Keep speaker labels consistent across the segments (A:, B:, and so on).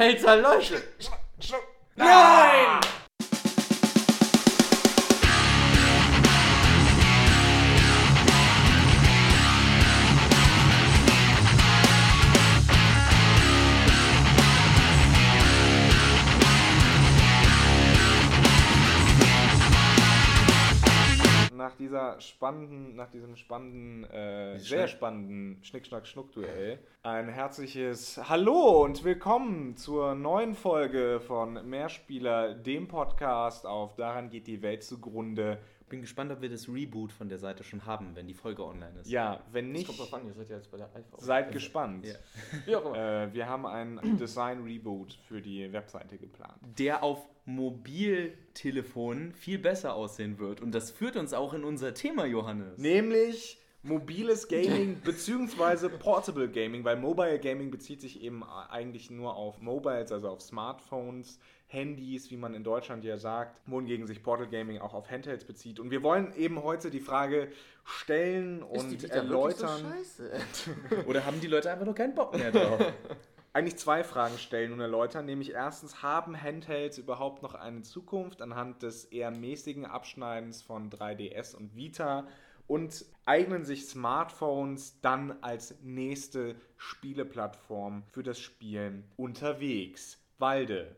A: Alter, Leute!
B: Nein!
C: Nach dieser spannenden, nach diesem spannenden, äh, sehr spannenden Schnick-Schnack-Schnuck-Duell ein herzliches Hallo und willkommen zur neuen Folge von Mehrspieler, dem Podcast auf Daran geht die Welt zugrunde.
B: Bin gespannt, ob wir das Reboot von der Seite schon haben, wenn die Folge online ist.
C: Ja, wenn
A: Das
C: nicht,
A: kommt drauf an, ihr seid ja jetzt bei der iPhone.
C: seid gespannt.
B: Ja.
A: Wie auch immer.
C: Äh, wir haben ein Design-Reboot für die Webseite geplant.
B: Der auf Mobiltelefonen viel besser aussehen wird. Und das führt uns auch in unser Thema, Johannes.
C: Nämlich mobiles Gaming bzw. Portable Gaming, weil Mobile Gaming bezieht sich eben eigentlich nur auf Mobiles, also auf Smartphones, Handys, wie man in Deutschland ja sagt, wohingegen sich Portable Gaming auch auf Handhelds bezieht. Und wir wollen eben heute die Frage stellen
A: Ist die
C: und
A: wirklich so
C: erläutern,
A: scheiße?
B: Oder haben die Leute einfach nur keinen Bock mehr drauf?
C: eigentlich zwei Fragen stellen und erläutern, nämlich erstens, haben Handhelds überhaupt noch eine Zukunft anhand des eher mäßigen Abschneidens von 3DS und Vita und eignen sich Smartphones dann als nächste Spieleplattform für das Spielen unterwegs? Walde.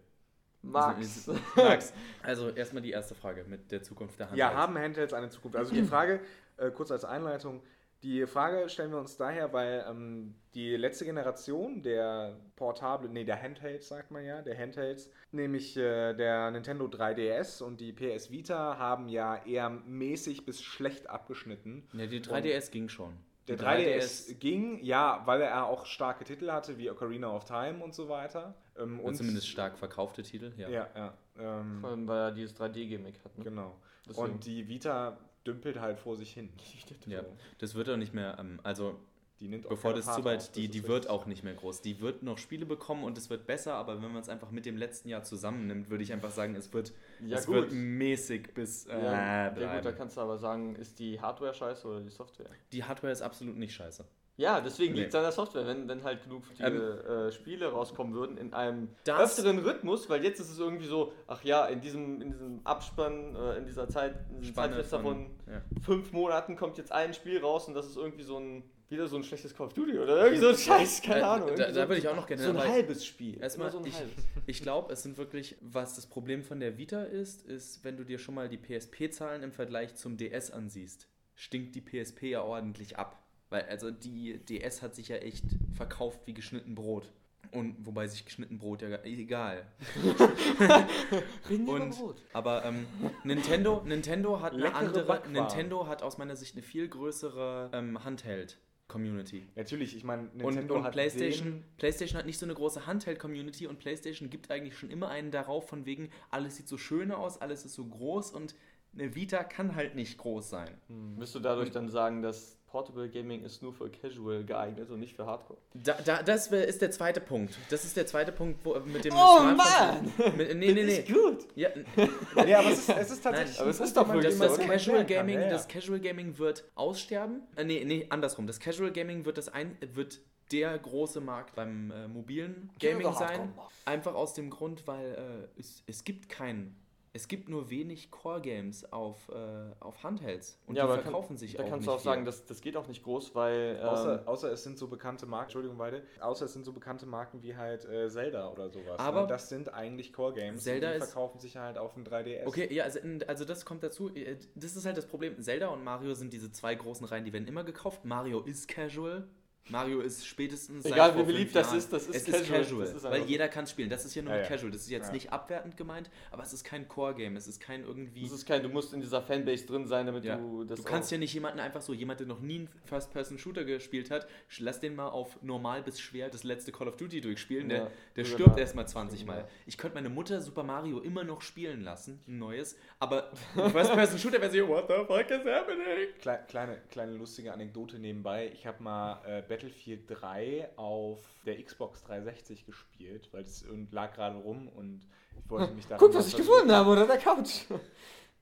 A: Max.
B: Max. Also erstmal die erste Frage mit der Zukunft der Hand.
C: Ja, haben Handhelds eine Zukunft? Also die Frage, äh, kurz als Einleitung, die Frage stellen wir uns daher, weil ähm, die letzte Generation der Portable, nee, der Handhelds, sagt man ja, der Handhelds, nämlich äh, der Nintendo 3DS und die PS Vita haben ja eher mäßig bis schlecht abgeschnitten.
B: Ja, die 3DS ging schon.
C: Der
B: Die
C: 3DS, ging, ja, weil er auch starke Titel hatte, wie Ocarina of Time und so weiter. Ähm,
B: Und zumindest stark verkaufte Titel, ja.
C: Ja, ja. Ähm,
A: Vor allem, weil er dieses 3D-Gimmick hat. Ne?
C: genau.
A: Deswegen.
C: Und die Vita dümpelt halt vor sich hin.
B: Ja, das wird auch nicht mehr, ähm, also
C: Die nimmt
B: bevor das zu weit,
C: auf,
B: die, die wird auch nicht mehr groß. Die wird noch Spiele bekommen und es wird besser, aber wenn man es einfach mit dem letzten Jahr zusammennimmt, würde ich einfach sagen, es wird,
A: Ja,
B: es
A: gut.
B: wird mäßig bis äh,
A: Ja, ja, gut,
B: bleiben.
A: da kannst du aber sagen, ist die Hardware scheiße oder die Software?
B: Die Hardware ist absolut nicht scheiße.
A: Ja, deswegen
B: Nee.
A: liegt es an der Software, wenn, wenn halt genug viele,
B: Ähm,
A: äh, Spiele rauskommen würden in einem öfteren Rhythmus, weil jetzt ist es irgendwie so, ach ja, in diesem, in diesem Abspann, äh, in dieser Zeit, in diesem Zeitfenster von,
B: ja.
A: fünf Monaten kommt jetzt ein Spiel raus und das ist irgendwie so ein, wieder so ein schlechtes Call of Duty oder irgendwie so ein Scheiß, keine Ahnung.
B: da- da
A: so,
B: würde ich auch noch gerne
A: So ein halbes Spiel.
B: Erstmal,
A: so
B: ich, ich glaube, es sind wirklich, was das Problem von der Vita ist, ist, wenn du dir schon mal die PSP-Zahlen im Vergleich zum DS ansiehst, stinkt die PSP ja ordentlich ab. Weil, also die DS hat sich ja echt verkauft wie geschnitten Brot. Und wobei sich geschnitten Brot ja gar- egal. Und,
A: Brot.
B: aber ähm, Nintendo, Nintendo hat eine
C: Leckere
B: andere.
C: Backwaren.
B: Nintendo hat aus meiner Sicht eine viel größere ähm, Handheld-Community.
C: Natürlich, ich meine,
B: Und,
C: Nintendo
B: und
C: hat
B: PlayStation,
C: den-
B: PlayStation hat nicht so eine große Handheld-Community und PlayStation gibt eigentlich schon immer einen darauf, von wegen, alles sieht so schön aus, alles ist so groß und eine Vita kann halt nicht groß sein.
A: Wirst du dadurch dann sagen, dass Portable Gaming ist nur für Casual geeignet und nicht für Hardcore?
B: Da, da, das ist der zweite Punkt. Das ist der zweite Punkt, wo, mit dem
A: Oh,
B: Smartphone- Mit, nee, nee, nee.
A: Ist gut.
B: Ja,
C: Nee, aber es ist, es ist tatsächlich.
A: aber es ist doch wirklich
B: das, das
A: oder?
B: Casual. Gaming,
C: Ja, ja.
B: das Casual Gaming wird aussterben. Äh, nee, nee, andersrum. Das Casual Gaming wird das ein, wird der große Markt beim äh, mobilen Gaming sein. Einfach aus dem Grund, weil äh, es, es gibt keinen. Es gibt nur wenig Core-Games auf, äh, auf Handhelds. Und
A: Ja,
B: die
A: aber kann-
B: verkaufen sich
A: Da
B: auch
A: kannst
B: nicht
A: du auch sagen,
B: viel.
A: das, das geht auch nicht groß, weil. Ähm,
C: Außer, außer es sind so bekannte Marken, Entschuldigung, beide, außer es sind so bekannte Marken wie halt äh, Zelda oder sowas.
B: Aber
C: ne? Das sind eigentlich Core-Games.
B: Zelda
C: und die
B: ist-
C: verkaufen sich halt auf dem 3DS.
B: Okay, ja, also, also das kommt dazu. Äh, Das ist halt das Problem. Zelda und Mario sind diese zwei großen Reihen, die werden immer gekauft. Mario ist casual. Mario ist spätestens.
A: Egal, wie beliebt das ist, das ist
B: es
A: casual.
B: Ist casual
A: Das ist
B: weil
A: so.
B: jeder kann spielen. Das ist hier nur
C: Ja,
B: mit
C: ja.
B: casual. Das ist jetzt
C: Ja.
B: nicht abwertend gemeint, aber es ist kein Core-Game. Es ist kein irgendwie.
A: Das ist kein, du musst in dieser Fanbase drin sein, damit
B: Ja.
A: du das.
B: Du kannst ja nicht jemanden einfach so, jemand, der noch nie einen First-Person-Shooter gespielt hat, lass den mal auf normal bis schwer das letzte Call of Duty durchspielen. Der,
A: Ja,
B: der stirbt erstmal 20
A: Ja.
B: Mal. Ich könnte meine Mutter Super Mario immer noch spielen lassen, ein neues, aber First-Person-Shooter-Version, what the fuck is happening?
C: Kle kleine, kleine lustige Anekdote nebenbei. Ich habe mal äh, Battlefield 3 auf der Xbox 360 gespielt, weil es irgend- lag gerade rum und ich wollte mich da.
A: Guck, was ich gefunden habe unter der Couch.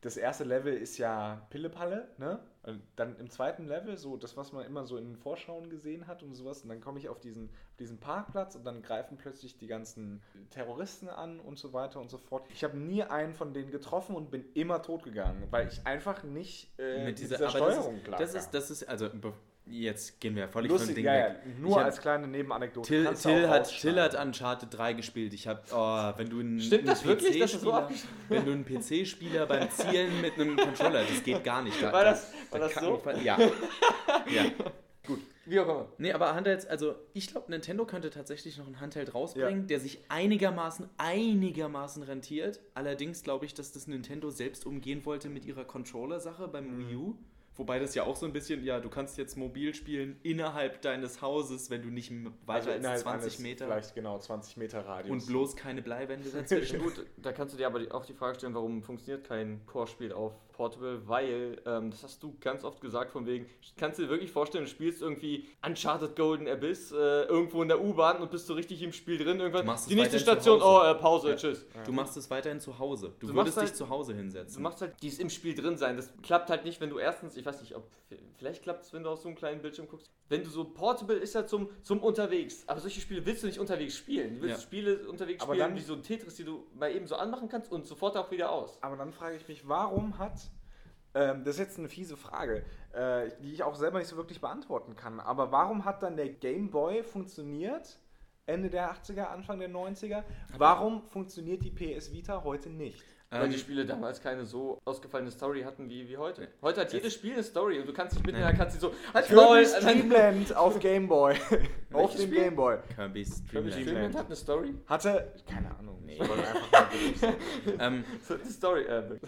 C: das erste Level ist ja Pillepalle, ne? Und dann im zweiten Level, so das, was man immer so in den Vorschauen gesehen hat und sowas, und dann komme ich auf diesen, auf diesen Parkplatz und dann greifen plötzlich die ganzen Terroristen an und so weiter und so fort. Ich habe nie einen von denen getroffen und bin immer tot gegangen, weil ich einfach nicht äh,
B: mit dieser,
C: dieser Steuerung klar
B: das ist, das ist, also jetzt gehen wir völlig von
C: Lustig,
B: Ding
C: ja, ja,
B: weg.
C: nur
B: Ich hab-
C: als kleine Nebenanekdote.
B: Till, Till, hat. Till hat Uncharted 3 gespielt. Ich habe, oh, wenn du einen,
A: Stimmt das
B: einen
A: wirklich, dass das so
B: Wenn du einen PC-Spieler beim Zielen mit einem Controller, das geht gar nicht. Da,
A: War
B: da-
A: das- war
B: da
A: das
B: kann
A: so?
B: ich ver- Ja. ja.
A: Wie auch immer.
B: Nee, aber Handhelds, also ich glaube, Nintendo könnte tatsächlich noch ein Handheld rausbringen,
C: Ja.
B: der sich einigermaßen, einigermaßen rentiert. Allerdings glaube ich, dass das Nintendo selbst umgehen wollte mit ihrer Controller-Sache beim
C: Mhm.
B: Wii U. Wobei das ja auch so ein bisschen, ja, du kannst jetzt mobil spielen innerhalb deines Hauses, wenn du nicht weiter
C: Also
B: als
C: innerhalb
B: 20
C: eines
B: Meter
C: Vielleicht genau 20 Meter Radius.
B: und bloß keine Bleiwände dazwischen.
A: Gut, da kannst du dir aber auch die Frage stellen, warum funktioniert kein Core-Spiel auf Portable, weil, ähm, das hast du ganz oft gesagt, von wegen, kannst du dir wirklich vorstellen, du spielst irgendwie Uncharted Golden Abyss äh, irgendwo in der U-Bahn und bist so richtig im Spiel drin,
B: Du
A: irgendwann, die nächste Station, oh, äh, Pause,
C: Ja.
A: tschüss.
B: Du machst es weiterhin zu Hause. Du,
A: Du
B: würdest
A: machst
B: dich
A: halt-
B: zu Hause
A: Du
B: hinsetzen.
A: machst halt dieses im Spiel drin sein. Das klappt halt nicht, wenn du erstens, ich weiß nicht, ob vielleicht klappt es, wenn du auf so einem kleinen Bildschirm guckst. Wenn du so Portable ist ja zum, zum unterwegs. Aber solche Spiele willst du nicht unterwegs spielen. Du willst
B: Ja.
A: Spiele unterwegs
C: Aber
A: spielen,
C: dann-
A: wie so ein Tetris, die du mal eben so anmachen kannst und sofort auch wieder aus.
C: Aber dann frage ich mich, warum hat, ähm, das ist jetzt eine fiese Frage, äh, die ich auch selber nicht so wirklich beantworten kann, aber warum hat dann der Game Boy funktioniert, Ende der 80er, Anfang der 90er? Warum funktioniert die PS Vita heute nicht?
A: Weil
B: Ähm,
A: die Spiele damals keine so ausgefallene Story hatten wie, wie heute. Heute hat
B: Es-
A: jedes Spiel eine Story und du kannst dich mitten in
B: Nein.
A: der Cutscene so, halt Maul!
C: Streamland auf Game Boy. auf dem
A: Spiel?
C: Game Boy.
B: Kirby's
A: Kirby
B: Dream Land.
A: Streamland hat eine Story?
C: Hatte, keine Ahnung,
B: Nee.
C: ich wollte einfach mal
B: ähm,
A: So, Story, äh,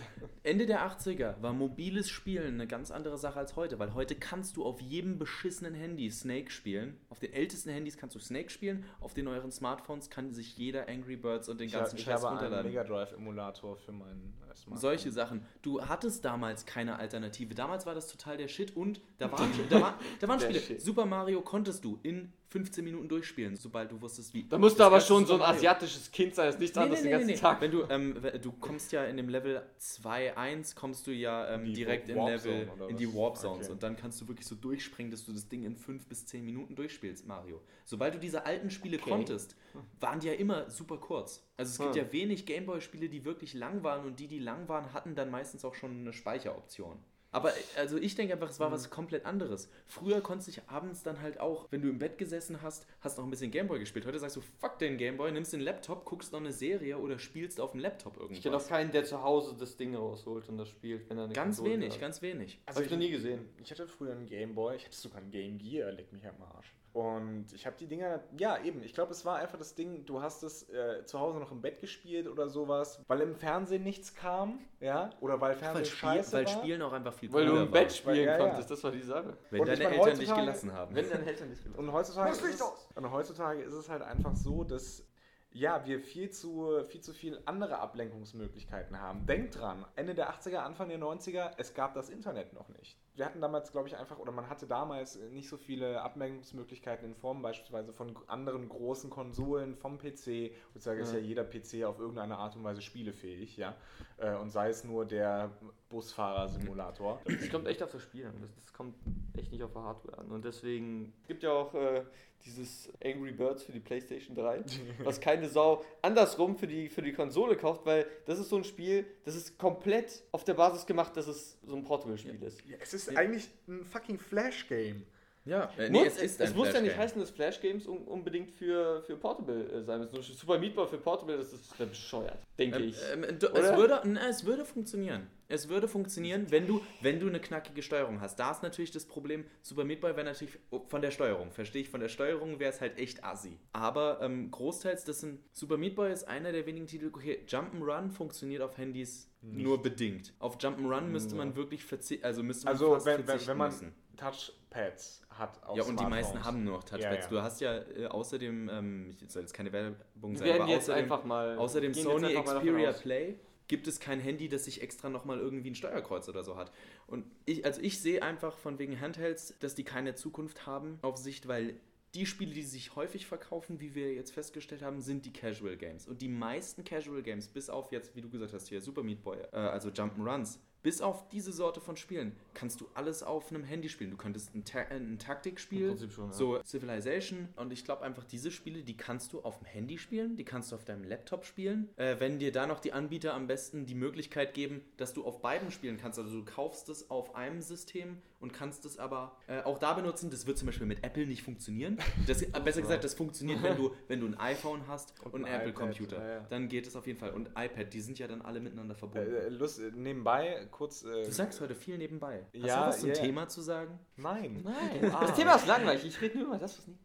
B: Ende der 80er war mobiles Spielen eine ganz andere Sache als heute, weil heute kannst du auf jedem beschissenen Handy Snake spielen. Auf den ältesten Handys kannst du Snake spielen, auf den neueren Smartphones kann sich jeder Angry Birds und den
C: Ich,
B: ganzen
C: ich
B: Scheiß
C: habe einen
B: runterladen.
C: Mega Drive Emulator für meinen äh, Smartphone.
B: Solche Sachen. Du hattest damals keine Alternative. Damals war das total der Shit und da waren, da war, da waren Spiele.
A: Shit.
B: Super Mario konntest du in 15 Minuten durchspielen, sobald du wusstest, wie.
A: da musst du aber schon so ein asiatisches Kind sein, das nichts
B: Nee,
A: anderes
B: nee,
A: den
B: nee,
A: ganzen
B: nee.
A: Tag.
B: Wenn du, ähm, du kommst ja in dem Level 2.1 kommst du ja ähm, direkt in Level, in die? Warp Zones
C: Okay.
B: und dann kannst du wirklich so durchspringen, dass du das Ding in 5 bis 10 Minuten durchspielst, Mario. Sobald du diese alten Spiele
A: Okay.
B: konntest, waren die ja immer super kurz. Also es gibt
A: Hm.
B: ja wenig Gameboy-Spiele, die wirklich lang waren und die, die lang waren, hatten dann meistens auch schon eine Speicheroption. Aber also ich denke einfach, es war was komplett anderes. Früher konntest du dich abends dann halt auch, wenn du im Bett gesessen hast, hast noch ein bisschen Gameboy gespielt. Heute sagst du, fuck den Gameboy, nimmst den Laptop, guckst noch eine Serie oder spielst auf dem Laptop irgendwas.
A: Ich kenne auch keinen, der zu Hause das Ding rausholt und das spielt, wenn er eine
B: Ganz
A: Konsole
B: wenig,
A: hat.
B: ganz wenig.
C: Also
A: Hab ich noch nie gesehen.
C: Ich hatte früher einen Game Boy, ich hatte sogar einen Game Gear, leck mich am Arsch. Und ich habe die Dinger, ja eben, ich glaube, es war einfach das Ding, du hast es äh, zu Hause noch im Bett gespielt oder sowas, weil im Fernsehen nichts kam, ja, oder weil Fernsehen
B: Weil, Spiel,
C: scheiße
B: weil
C: war.
B: Spielen auch einfach viel
A: Weil du im Bett
B: war.
A: spielen
C: Ja, ja.
A: konntest, das war die Sache.
B: Wenn
C: Und ich
B: deine
C: meine,
B: Eltern dich gelassen haben.
A: Wenn deine Eltern nicht gelassen
C: Und heutzutage, ist es, und heutzutage ist es halt einfach so, dass ja, wir viel zu, viel zu viel andere Ablenkungsmöglichkeiten haben. Denkt dran, Ende der 80er, Anfang der 90er, es gab das Internet noch nicht. Wir hatten damals, glaube ich, einfach, oder man hatte damals nicht so viele Ablenkungsmöglichkeiten in Form beispielsweise von anderen großen Konsolen vom PC. Heutzutage ist
A: Ja.
C: ja jeder PC auf irgendeine Art und Weise spielefähig, ja. Äh, Und sei es nur der Busfahrer-Simulator.
A: Es kommt echt auf das Spiel an. Das, das kommt echt nicht auf der Hardware an. Und deswegen es gibt ja auch äh, dieses Angry Birds für die PlayStation 3, was keine Sau andersrum für die, für die Konsole kauft, weil das ist so ein Spiel, das ist komplett auf der Basis gemacht, dass es so ein Portable-Spiel ist.
C: Ja, es ist
B: Ja.
C: eigentlich ein fucking Flash-Game.
B: Ja, äh,
A: Muss-
B: nee, es ist ein
A: es muss ja nicht heißen, dass Flash Games un unbedingt für, für Portable äh, sein müssen. Nur Super Meat Boy für Portable, das ist bescheuert, denke
B: Ähm,
A: ich.
B: ähm, du- es, würde, na, es würde funktionieren. Es würde funktionieren, wenn du, wenn du eine knackige Steuerung hast. Da ist natürlich das Problem, Super Meat Boy wäre natürlich von der Steuerung, verstehe ich, von der Steuerung wäre es halt echt assi. Aber ähm, großteils, das sind, Super Meat Boy ist einer der wenigen Titel, okay, Jump'n'Run funktioniert auf Handys
C: Nicht.
B: nur bedingt. Auf Jump'n'Run müsste man wirklich verzichten, also müsste man
C: Also
B: fast
C: wenn, wenn, wenn man
B: müssen.
C: Touchpads hat auf
B: Ja, und die meisten haben nur noch Touchpads.
C: Ja, ja.
B: Du hast ja äh, außerdem, ähm, ich soll jetzt keine Werbung sein, aber
A: jetzt
B: außerdem,
A: einfach mal.
B: Außerdem Sony Xperia. Play gibt es kein Handy, das sich extra nochmal irgendwie ein Steuerkreuz oder so hat. Und ich, also ich sehe einfach von wegen Handhelds, dass die keine Zukunft haben auf Sicht, weil die Spiele, die sich häufig verkaufen, wie wir jetzt festgestellt haben, sind die Casual Games. Und die meisten Casual Games, bis auf jetzt, wie du gesagt hast, hier Super Meat Boy, äh, also Jump'n'Runs, bis auf diese Sorte von Spielen kannst du alles auf einem Handy spielen. Du könntest ein, Ta ein Taktikspiel,
A: schon, ja.
B: so Civilization und ich glaube einfach, diese Spiele, die kannst du auf dem Handy spielen, die kannst du auf deinem Laptop spielen. Äh, wenn dir da noch die Anbieter am besten die Möglichkeit geben, dass du auf beiden spielen kannst. Also du kaufst es auf einem System und kannst es aber äh, auch da benutzen. Das wird zum Beispiel mit Apple nicht funktionieren. Das, äh, besser gesagt, das funktioniert, wenn du, wenn du ein iPhone hast und,
C: Und
B: einen
C: ein
B: Apple-Computer.
C: ja, ja.
B: Dann geht es auf jeden Fall. Und iPad, die sind ja dann alle miteinander verbunden.
C: Äh, Lust, äh, nebenbei kurz. Äh,
B: Du sagst heute viel nebenbei. Hast
C: Ja,
B: du was zum
C: ja, ja.
B: Thema zu sagen?
C: nein.
B: Nein.
A: Das Thema ist langweilig. Ich rede nur über das, was nicht.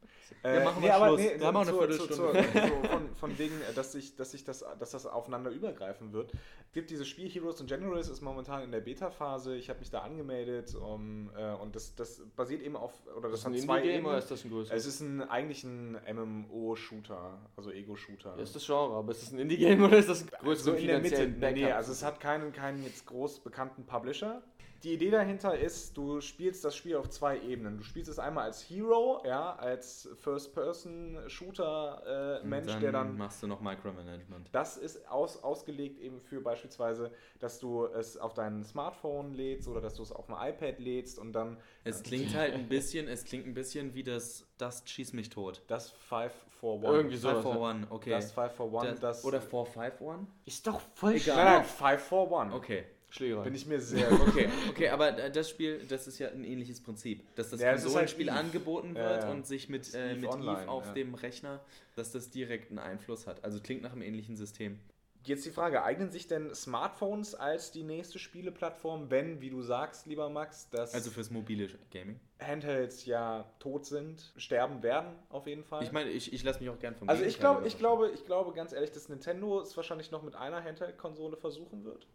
C: Äh,
B: machen wir Schluss. Wir haben auch eine
C: zu-
B: Viertelstunde.
C: zu- zu- von, von wegen, äh, dass, sich, dass, sich das, dass das aufeinander übergreifen wird. Es gibt dieses Spiel Heroes and Generals, ist momentan in der Beta-Phase. Ich habe mich da angemeldet um, äh, und das, das basiert eben auf, oder das,
A: Ist das ein
C: hat zwei
A: Indie-Game oder
C: Ebenen.
A: ist das ein größeres?
C: Es ist ein, eigentlich ein MMO-Shooter, also Ego-Shooter.
A: Ja, ist das Genre, aber ist das ein Indie-Game oder ist das ein
C: so
A: größeren
C: in der Mitte.
A: finanziellen
C: Nee,
A: Backup?
C: also es hat keinen, keinen jetzt groß bekannten Publisher. Die Idee dahinter ist, du spielst das Spiel auf zwei Ebenen. Du spielst es einmal als Hero, ja, als First-Person-Shooter-Mensch,
B: Und
C: der dann
B: machst du noch Micromanagement.
C: das ist aus, ausgelegt eben für beispielsweise, dass du es auf dein Smartphone lädst oder dass du es auf dem iPad lädst und dann
B: Es klingt halt ein bisschen, es klingt ein bisschen wie das Dust schieß mich tot.
C: das 5 for 1.
A: Irgendwie so.
B: Five
A: sowas,
B: for
A: ja.
B: one, okay.
C: Das 5 for 1, das,
B: oder 451?
A: Ist doch voll
B: Egal.
C: Nein, nein, 5 for 1.
B: Okay.
A: Schlägerei.
C: Bin ich mir sehr
B: Okay, okay, aber äh, das Spiel, das ist ja ein ähnliches Prinzip. Dass das
C: Ja, halt
B: Konsolenspiel
C: Eve.
B: angeboten
C: Ja,
B: wird
C: ja.
B: und sich mit, äh,
C: Eve
B: mit
C: Online,
B: Eve auf
C: ja.
B: dem Rechner, dass das direkt einen Einfluss hat. Also klingt nach einem ähnlichen System.
C: Jetzt die Frage, eignen sich denn Smartphones als die nächste Spieleplattform, wenn, wie du sagst, lieber Max, dass
B: Also fürs mobile Gaming.
C: Handhelds ja tot sind, sterben werden auf jeden Fall?
B: Ich meine, ich, ich lasse mich auch gern vom
C: also ich glaube, ich glaube, ich glaube ganz ehrlich, dass Nintendo es wahrscheinlich noch mit einer Handheld-Konsole versuchen wird.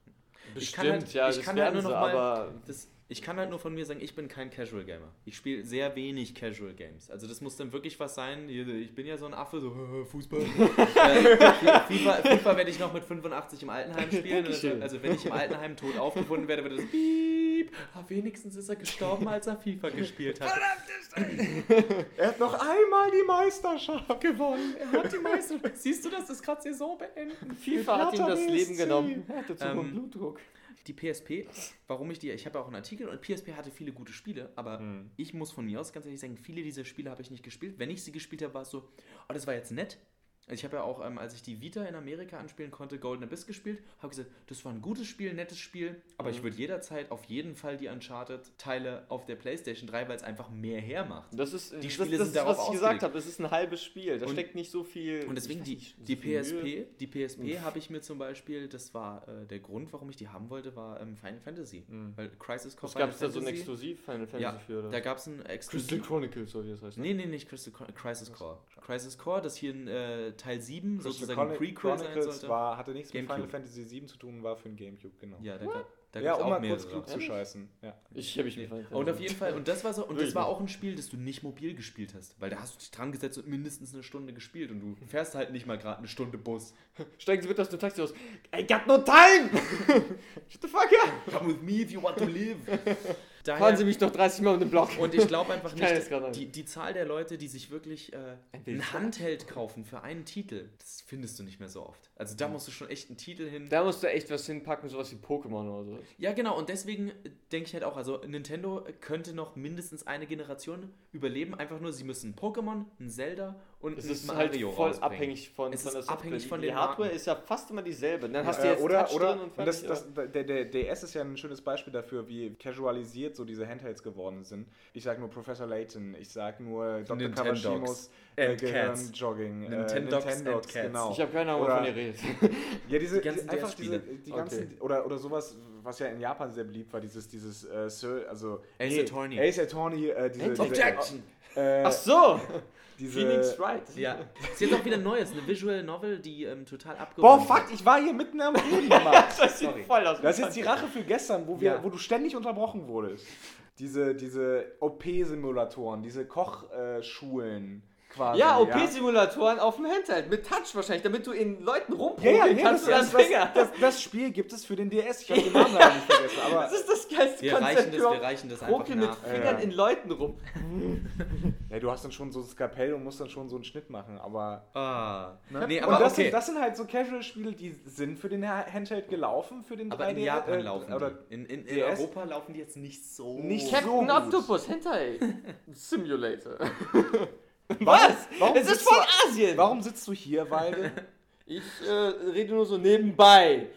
B: Ich kann halt-
A: ja,
B: ich
A: das
B: kann halt
A: werden
B: nur noch mal-
A: aber
B: Das, ich kann halt nur von mir sagen, ich bin kein Casual Gamer. Ich spiele sehr wenig Casual Games. Also das muss dann wirklich was sein. Ich bin ja so ein Affe, so Fußball. äh, FIFA, FIFA werde ich noch mit 85 im Altenheim spielen. Also,
A: Dankeschön.
B: also wenn ich im Altenheim tot aufgefunden werde, wird das Piep. Ah, wenigstens ist er gestorben, als er FIFA gespielt hat.
C: Er hat noch einmal die Meisterschaft
B: gewonnen. Er hat die meiste. Siehst du, das ist gerade Saison beenden.
A: FIFA hat ihm das Leben genommen. Er hatte zu
B: Ähm,
A: Blutdruck.
B: Die PSP, warum ich die, ich habe ja auch einen Artikel und PSP hatte viele gute Spiele, aber
C: Hm.
B: ich muss von mir aus ganz ehrlich sagen, viele dieser Spiele habe ich nicht gespielt. Wenn ich sie gespielt habe, war es so, oh, das war jetzt nett. Also ich habe ja auch, ähm, als ich die Vita in Amerika anspielen konnte, Golden Abyss gespielt, habe gesagt, das war ein gutes Spiel, ein nettes Spiel, aber
A: Mhm.
B: ich würde jederzeit auf jeden Fall die Uncharted-Teile auf der Playstation 3, weil es einfach mehr hermacht.
A: Das ist,
B: die
A: das,
B: Spiele
A: das
B: sind
A: ist, was ich gesagt habe. Das ist ein halbes Spiel. Da
B: Und-
A: steckt nicht so viel.
B: Und deswegen die,
A: nicht, so
B: die
A: viel
B: PSP, die PSP habe ich mir zum Beispiel, das war äh, der Grund, warum ich die haben wollte, war ähm, Final Fantasy.
C: Mhm.
B: Weil Crisis Core
A: Was gab es da so ein Exklusiv Final Fantasy
B: Ja,
A: für? Oder?
B: Da gab es ein
A: Crystal
B: Exklusiv.
A: Chronicles, so wie das heißt. ne?
B: Nee, nee, nicht Crystal Crisis Core. Crisis Core, das hier in äh, Teil 7
C: Crystal
B: sozusagen ein
C: Chroni-
B: Prequel sein
C: Chronicles
B: sollte.
C: war, hatte nichts mit
B: Gamecube.
C: Final Fantasy 7 zu tun, war für den Gamecube, genau.
B: Ja, da, gab- da
C: Ja, um
B: auch
C: mal kurz klug zu scheißen. Ja.
A: Ich habe mich mit Final
B: Und auf jeden Fall, und das war so, und das war
A: nicht.
B: auch ein Spiel, das du nicht mobil gespielt hast, weil da hast du dich dran gesetzt und mindestens eine Stunde gespielt und du fährst halt nicht mal gerade eine Stunde Bus.
A: Steigen Sie bitte aus dem Taxi aus. I got no time! Shut the fuck up!
B: Come with me if you want to live. Daher,
A: Fahren Sie mich noch 30 Mal um den Block.
B: und ich glaube einfach nicht, die, die Zahl der Leute, die sich wirklich äh,
A: Ein
B: ein. Handheld kaufen für einen Titel, das findest du nicht mehr so oft. Also da musst du schon echt einen Titel hin.
A: Da musst du echt was hinpacken, sowas wie Pokémon oder so.
B: Ja, genau, und deswegen äh, denke ich halt auch, also Nintendo könnte noch mindestens eine Generation überleben, einfach nur, sie müssen Pokémon, ein Zelda und
A: Es
B: ein
A: ist halt voll
B: rausbringen.
A: abhängig von,
B: Es
A: von der Software.
B: abhängig
A: Die-
B: von
A: die
B: den
A: Hardware
B: Marken.
A: ist ja fast immer dieselbe. Dann hast du
C: Äh,
A: jetzt
C: oder
A: Touch
C: oder
A: drin und
C: das, das, der, der DS ist ja ein schönes Beispiel dafür, wie casualisiert so diese Handhelds geworden sind. Ich sag nur Professor Layton, ich sag nur Dr.
B: Nintendogs
C: Kawashimas
B: and
C: äh. Jogging,
B: Nintendogs and
C: Nintendogs,
B: Cats.
C: genau.
A: Ich habe keine Ahnung,
C: Oder-
A: wovon ihr redet.
C: Ja, diese,
B: Die ganzen
C: die, einfach diese, die ganzen,
A: Okay.
C: oder, oder sowas, was ja in Japan sehr beliebt war, dieses, dieses, äh, Sir, also,
B: Ace Attorney.
C: Ace Attorney, äh, diese, diese,
B: Objection!
C: Äh,
A: Ach so!
C: diese,
A: Phoenix Wright.
B: Ja, ist jetzt auch wieder Neues, eine Visual Novel, die ähm, total
C: Boah,
B: abgehoben
C: fuck, ich war hier mitten am Reden, Mann.
A: Das sieht
B: Sorry.
A: voll aus.
C: Das ist jetzt die Rache für gestern, wo, wir,
B: Ja.
C: wo du ständig unterbrochen wurdest. Diese, diese OP-Simulatoren, diese Kochschulen, quasi.
A: Ja, OP-Simulatoren auf dem Handheld mit Touch wahrscheinlich, damit du in Leuten
C: Ja,
A: rumprobieren
C: ja, nee,
A: kannst
C: das,
A: mit
C: das,
A: Finger.
C: das, das, das Spiel gibt es für den DS. Ich habe den Namen leider nicht vergessen. Aber
A: Das ist das geilste
B: Wir
A: Konzept
B: reichen das, wir reichen das einfach
A: mit
B: nach.
A: Fingern
C: Ja.
A: in Leuten rum.
C: ja, du hast dann schon so ein Skapell und musst dann schon so einen Schnitt machen. Aber
B: Ah.
C: Ne?
B: Nee,
C: und
B: aber
C: das,
B: okay.
C: sind, das sind halt so Casual-Spiele, die sind für den Handheld gelaufen, für den
B: aber
C: 3D.
B: in Japan
C: äh,
B: laufen
C: oder
B: die. In, in, in? Europa laufen die jetzt nicht so.
C: Nicht so
A: Captain
C: gut.
A: Octopus Hentai Simulator.
C: Was? Warum
A: es ist
C: du-
A: Asien.
C: Warum sitzt du hier, Walde?
A: Ich äh, rede nur so nebenbei.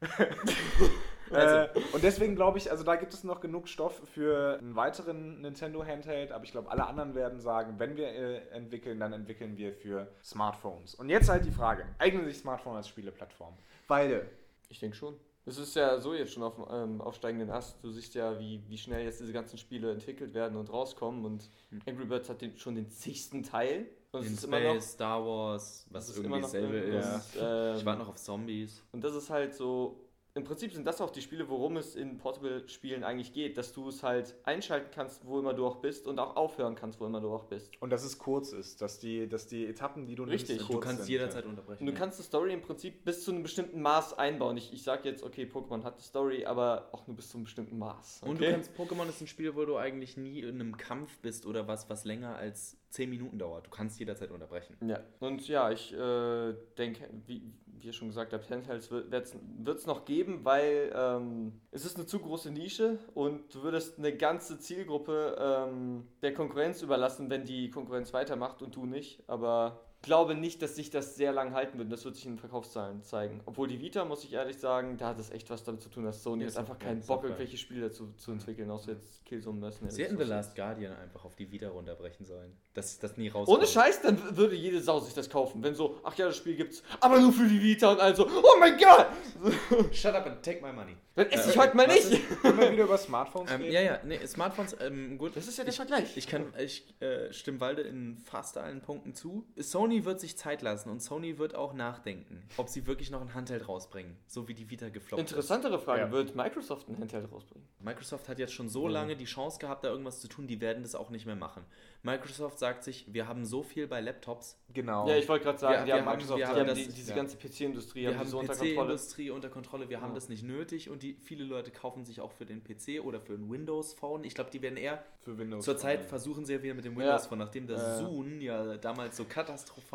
C: äh, und deswegen glaube ich, also da gibt es noch genug Stoff für einen weiteren Nintendo Handheld, aber ich glaube, alle anderen werden sagen, wenn wir äh, entwickeln, dann entwickeln wir für Smartphones. Und jetzt halt die Frage: Eignen sich Smartphone als Spieleplattform? Walde.
A: Ich denke schon. Es ist ja so jetzt schon auf dem ähm, aufsteigenden Ast. Du siehst ja, wie, wie schnell jetzt diese ganzen Spiele entwickelt werden und rauskommen. Und Angry Birds hat den, schon den zigsten Teil. Und es
B: In
A: ist immer noch,
B: Space, Star Wars, was
A: es ist
B: irgendwie
A: immer noch
B: dasselbe
A: irgendwas,
B: ist.
A: ähm,
B: Ich warte noch auf Zombies.
A: Und das ist halt so. Im Prinzip sind das auch die Spiele, worum es in Portable-Spielen eigentlich geht, dass du es halt einschalten kannst, wo immer du auch bist und auch aufhören kannst, wo immer du auch bist.
C: Und dass es kurz ist, dass die, dass die Etappen, die du
A: Richtig.
C: nimmst,
B: Du
C: kurz
B: kannst
C: sind.
B: jederzeit unterbrechen.
A: Und du
B: ja.
A: kannst die Story im Prinzip bis zu einem bestimmten Maß einbauen. Ich, ich sag jetzt, okay, Pokémon hat die Story, aber auch nur bis zu einem bestimmten Maß. Okay?
B: Und du kannst, Pokémon ist ein Spiel, wo du eigentlich nie in einem Kampf bist oder was, was länger als 10 Minuten dauert. Du kannst jederzeit unterbrechen.
A: Ja, und ja, ich äh, denke, wie, wie ihr schon gesagt habt, Handhelds wird es noch geben, weil ähm, es ist eine zu große Nische und du würdest eine ganze Zielgruppe ähm, der Konkurrenz überlassen, wenn die Konkurrenz weitermacht und du nicht. Aber glaube nicht, dass sich das sehr lang halten wird. Das wird sich in den Verkaufszahlen zeigen. Obwohl die Vita, muss ich ehrlich sagen, da hat es echt was damit zu tun, dass Sony
B: ist
A: einfach keinen Bock, irgendwelche Spiele dazu zu entwickeln, außer jetzt Killzone Mercenaries.
B: Sie hätten The. Last Guardian einfach auf die Vita runterbrechen sollen. Dass das nie rauskommt.
A: Ohne Scheiß, dann würde jede Sau sich das kaufen. Wenn so, ach ja, das Spiel gibt's, aber nur für die Vita und also, oh mein Gott!
B: Shut up and take my money.
A: Dann esse ich
B: Äh,
A: heute mal nicht.
C: wir wieder über Smartphones
B: Ähm,
C: reden?
B: ja, ja, nee, Smartphones, ähm, gut.
A: Das ist ja der
B: ich,
A: Vergleich.
B: Ich kann, ich äh, stimme Walde in fast allen Punkten zu. Sony wird sich Zeit lassen und Sony wird auch nachdenken, ob sie wirklich noch ein Handheld rausbringen, so wie die Vita gefloppt ist.
A: Interessantere Frage,
C: Ja.
A: wird Microsoft ein Handheld rausbringen?
B: Microsoft hat jetzt schon so lange die Chance gehabt, da irgendwas zu tun, die werden das auch nicht mehr machen. Microsoft sagt sich, wir haben so viel bei Laptops,
C: Genau.
A: Ja, ich wollte gerade sagen,
B: Wir-
A: die
B: wir
A: haben, Microsoft,
B: wir
A: die
B: haben das-
A: die, diese
B: ja.
A: ganze PC-Industrie
B: wir
A: haben
B: haben
A: so unter Kontrolle.
B: PC-Industrie unter Kontrolle, wir haben
A: Ja.
B: das nicht nötig und die, viele Leute kaufen sich auch für den PC oder für ein Windows-Phone. Ich glaube, die werden eher,
C: für Windows.
B: zurzeit versuchen sie ja wieder mit dem
A: Ja.
B: Windows-Phone, nachdem das. Zoom ja damals so katastrophal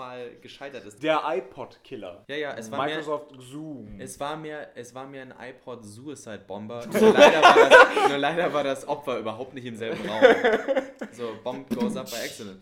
B: gescheitert ist.
C: Der iPod-Killer.
B: Ja, ja, es war mehr,
C: Microsoft Zoom.
B: es war mehr, es war mehr ein iPod Suicide Bomber. Nur leider, war das, nur leider war das Opfer überhaupt nicht im selben Raum. So, Bomb goes up by accident.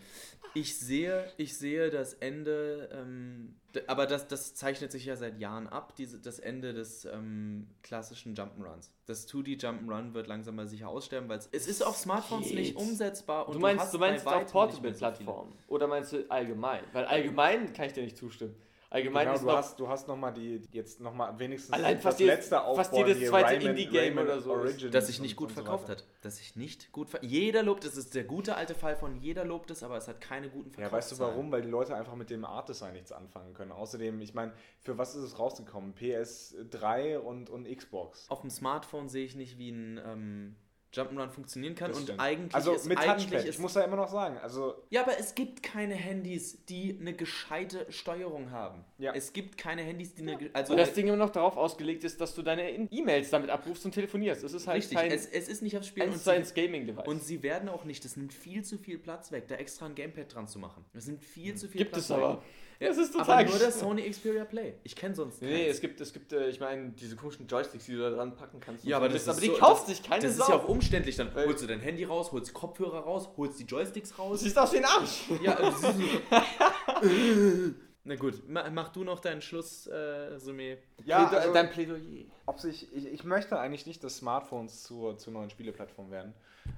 B: Ich sehe, ich sehe das Ende, ähm, aber das, das zeichnet sich ja seit Jahren ab, diese, das Ende des ähm, klassischen Jump'n'Runs. Das 2D Jump'n'Run wird langsam mal sicher aussterben, weil es, ist auf Smartphones
A: Geht.
B: nicht umsetzbar. Und
A: du meinst,
B: hast
A: du meinst auf
B: mehr so.
A: Portable-Plattformen? Oder meinst du allgemein? Weil allgemein kann ich dir nicht zustimmen. Allgemein
C: Genau,
A: ist
C: du
A: noch,
C: hast, du hast nochmal die, jetzt nochmal wenigstens
A: Allein fast jedes- fast jedes zweite
C: Rayman-
A: Indie-Game
C: Rayman
A: oder so ist-
C: Origins
B: Das sich nicht gut
C: so
B: verkauft
C: weiter.
B: hat. Das sich nicht gut Jeder lobt es, ist der gute alte Fall von jeder lobt es, aber es hat keine guten
C: Ja,
B: Verkaufszahlen.
C: weißt du warum? Weil die Leute einfach mit dem Art-Design nichts anfangen können. Außerdem, ich meine, für was ist es rausgekommen? PS3 und, und Xbox.
B: Auf dem Smartphone sehe ich nicht, wie ein ähm, Jump'n'Run funktionieren kann
C: Das
B: und
C: stimmt.
B: eigentlich
C: also
B: ist
C: mit
B: eigentlich
C: Touchpad,
B: ist,
C: ich muss ja immer noch sagen, also
B: Ja, aber es gibt keine Handys, die eine gescheite Steuerung haben.
C: Ja.
B: Es gibt keine Handys, die eine ge- also
A: weil das Ding immer noch darauf ausgelegt ist, dass du deine In- E-Mails damit abrufst und telefonierst. Es ist halt
B: richtig,
A: kein
B: es, es ist nicht aufs Spiel und
A: 1
B: sie,
A: zu 1 Gaming-Device.
B: und sie werden auch nicht, das nimmt viel zu viel Platz weg, da extra ein Gamepad dran zu machen. Das nimmt viel zu viel
A: Gibt
B: Platz
A: es
B: weg.
A: Aber.
B: Ja,
A: Das ist
B: aber
A: total
B: nur der. Sony Xperia Play. Ich kenne sonst
A: Nee,
B: keins.
A: es gibt, es gibt, äh, ich meine, diese komischen Joysticks, die du da dran packen kannst.
B: Ja, aber das ist
A: aber die
B: so-
A: kauft sich keine
B: Das
A: Sau.
B: ist ja auch umständlich. Dann
A: Weil-
B: holst du dein Handy raus, holst Kopfhörer raus, holst die Joysticks raus.
A: siehst aus wie ein Arsch.
B: Ja, also, Na gut, ma- mach du noch dein Schlussresümee.
C: ja,
A: Plädo-
C: also,
A: dein Plädoyer.
C: ob sich, ich, ich möchte eigentlich nicht, dass Smartphones zur, zur neuen Spieleplattform werden.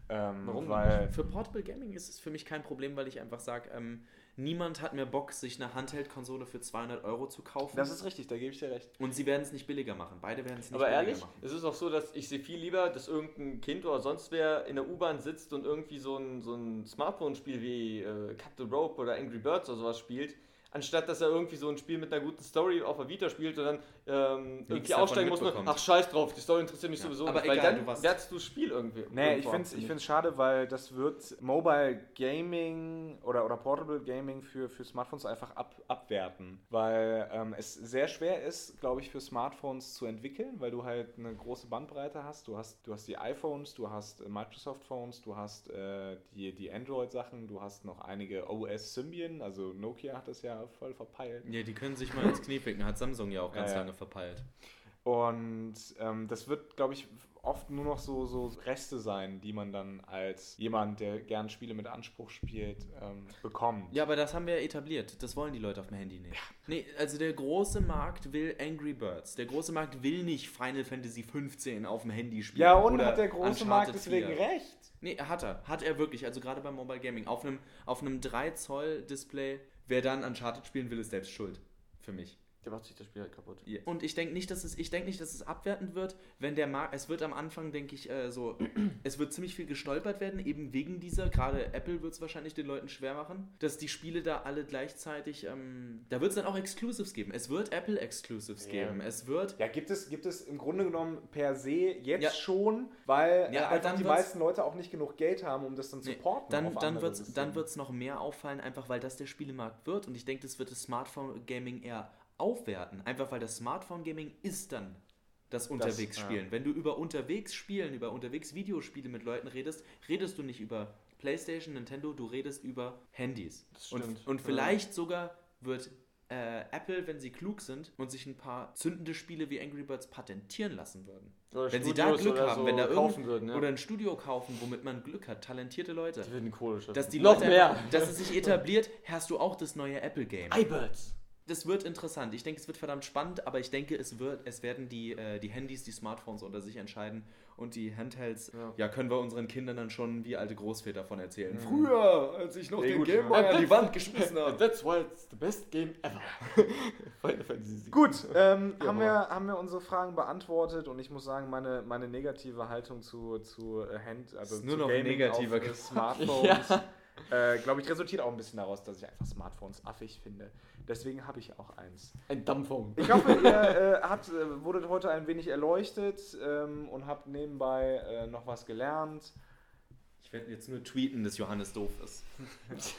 C: Ähm,
A: Warum
C: Weil
B: Für Portable Gaming ist es für mich kein Problem, weil ich einfach sage, ähm, niemand hat mehr Bock, sich eine Handheld-Konsole für 200 Euro zu kaufen.
C: das ist richtig, da gebe ich dir recht.
B: und sie werden es nicht billiger machen. Beide werden es nicht
A: Aber
B: billiger
A: ehrlich,
B: machen.
A: es ist auch so, dass ich sehe viel lieber, dass irgendein Kind oder sonst wer in der U-Bahn sitzt und irgendwie so ein, so ein Smartphone-Spiel wie äh, Cut the Rope oder Angry Birds oder sowas spielt, anstatt dass er irgendwie so ein Spiel mit einer guten Story auf der Vita spielt und dann ähm, irgendwie aussteigen muss. und-
B: mitbekommt.
A: Ach, scheiß drauf, die Story interessiert mich
B: Ja,
A: sowieso
B: aber
A: nicht. Weil
B: egal,
A: dann
B: du
A: wertest du das Spiel irgendwie.
C: Nee, ich finde es ich find's schade, weil das wird Mobile Gaming oder, oder Portable Gaming für, für Smartphones einfach ab, abwerten. Weil ähm, es sehr schwer ist, glaube ich, für Smartphones zu entwickeln, weil du halt eine große Bandbreite hast. Du hast, du hast die iPhones, du hast äh, Microsoft Phones, du hast äh, die, die Android-Sachen, du hast noch einige OS Symbian, also Nokia hat das ja voll verpeilt.
B: Ja, die können sich mal ins Knie ficken, hat Samsung ja auch ganz
C: Ja, ja.
B: lange verpeilt.
C: Und ähm, das wird, glaube ich, oft nur noch so, so Reste sein, die man dann als jemand, der gern Spiele mit Anspruch spielt, ähm, bekommt.
B: Ja, aber das haben wir ja etabliert. Das wollen die Leute auf dem Handy nicht. Nee, also der große Markt will Angry Birds. Der große Markt will nicht Final Fantasy 15 auf dem Handy spielen.
C: Ja, und
B: oder
C: hat der große
B: Uncharted
C: Markt deswegen
B: 4.
C: recht?
B: Nee, hat er. Hat er wirklich. Also gerade beim Mobile Gaming. Auf einem, auf einem 3 Zoll Display, wer dann Uncharted spielen will, ist selbst schuld. Für mich.
A: Der macht sich das Spiel halt kaputt.
B: Und ich denke nicht, dass es, ich denke nicht, dass es abwertend wird, wenn der Markt, es wird am Anfang, denke ich, äh, so, es wird ziemlich viel gestolpert werden, eben wegen dieser, gerade Apple wird es wahrscheinlich den Leuten schwer machen, dass die Spiele da alle gleichzeitig, ähm, da wird es dann auch Exclusives geben. Es wird Apple Exclusives
C: Ja.
B: geben. Es wird,
C: Ja, gibt es, gibt es im Grunde genommen per se jetzt
B: Ja.
C: schon, weil
B: Ja,
C: äh, einfach
B: dann
C: die meisten Leute auch nicht genug Geld haben, um das dann zu
B: Nee,
C: porten.
B: dann, dann wird es
C: Systeme.
B: dann wird's noch mehr auffallen, einfach weil das der Spielemarkt wird. Und ich denke, das wird das Smartphone-Gaming eher aufwerten. Einfach weil das Smartphone-Gaming ist dann das Unterwegsspielen.
C: ja.
B: Wenn du über unterwegs spielen, über unterwegs Videospiele mit Leuten redest, redest du nicht über PlayStation, Nintendo, du redest über Handys.
A: Das stimmt.
B: Und, und
A: Ja.
B: vielleicht sogar wird äh, Apple, wenn sie klug sind und sich ein paar zündende Spiele wie Angry Birds patentieren lassen würden.
A: Oder
B: Wenn sie da
A: Studios
B: Glück haben,
A: so
B: wenn da irgend,
A: würden, ja.
B: oder ein Studio kaufen, womit man Glück hat, talentierte Leute.
A: die würden Kohle schaffen.
B: Dass die
A: Noch
B: Leute
A: mehr.
B: Einfach, dass es sich etabliert, hast du auch das neue Apple-Game.
A: iBirds.
B: Das wird interessant. Ich denke, es wird verdammt spannend, aber ich denke, es wird, es werden die, äh, die Handys, die Smartphones unter sich entscheiden und die Handhelds, ja.
A: Ja.
B: können wir unseren Kindern dann schon wie alte Großväter davon erzählen.
C: Mhm.
B: Früher, als ich noch
C: Ja,
B: den
C: gut,
B: Gameboy
A: ja.
B: an die Wand geschmissen habe.
A: That's why it's the best game ever.
C: Gut, ähm,
A: Ja,
C: haben, wir, haben wir unsere Fragen beantwortet und ich muss sagen, meine, meine negative Haltung zu, zu äh, Hand, also
B: Ist nur
C: zu
B: noch
C: Gaming
B: negativer
C: auf äh,
B: geworden.
C: Smartphones, äh, glaube ich, resultiert auch ein bisschen daraus, dass ich einfach Smartphones affig finde. Deswegen habe ich auch eins.
A: Ein Dumbphone.
C: Ich hoffe, ihr äh, habt, äh, wurdet heute ein wenig erleuchtet ähm, und habt nebenbei äh, noch was gelernt.
B: Ich werde jetzt nur tweeten, dass Johannes doof ist.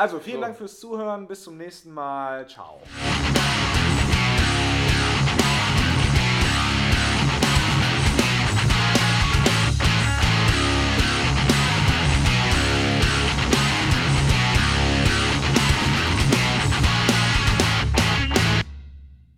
C: Also, vielen
A: So.
C: Dank fürs Zuhören. Bis zum nächsten Mal. Ciao.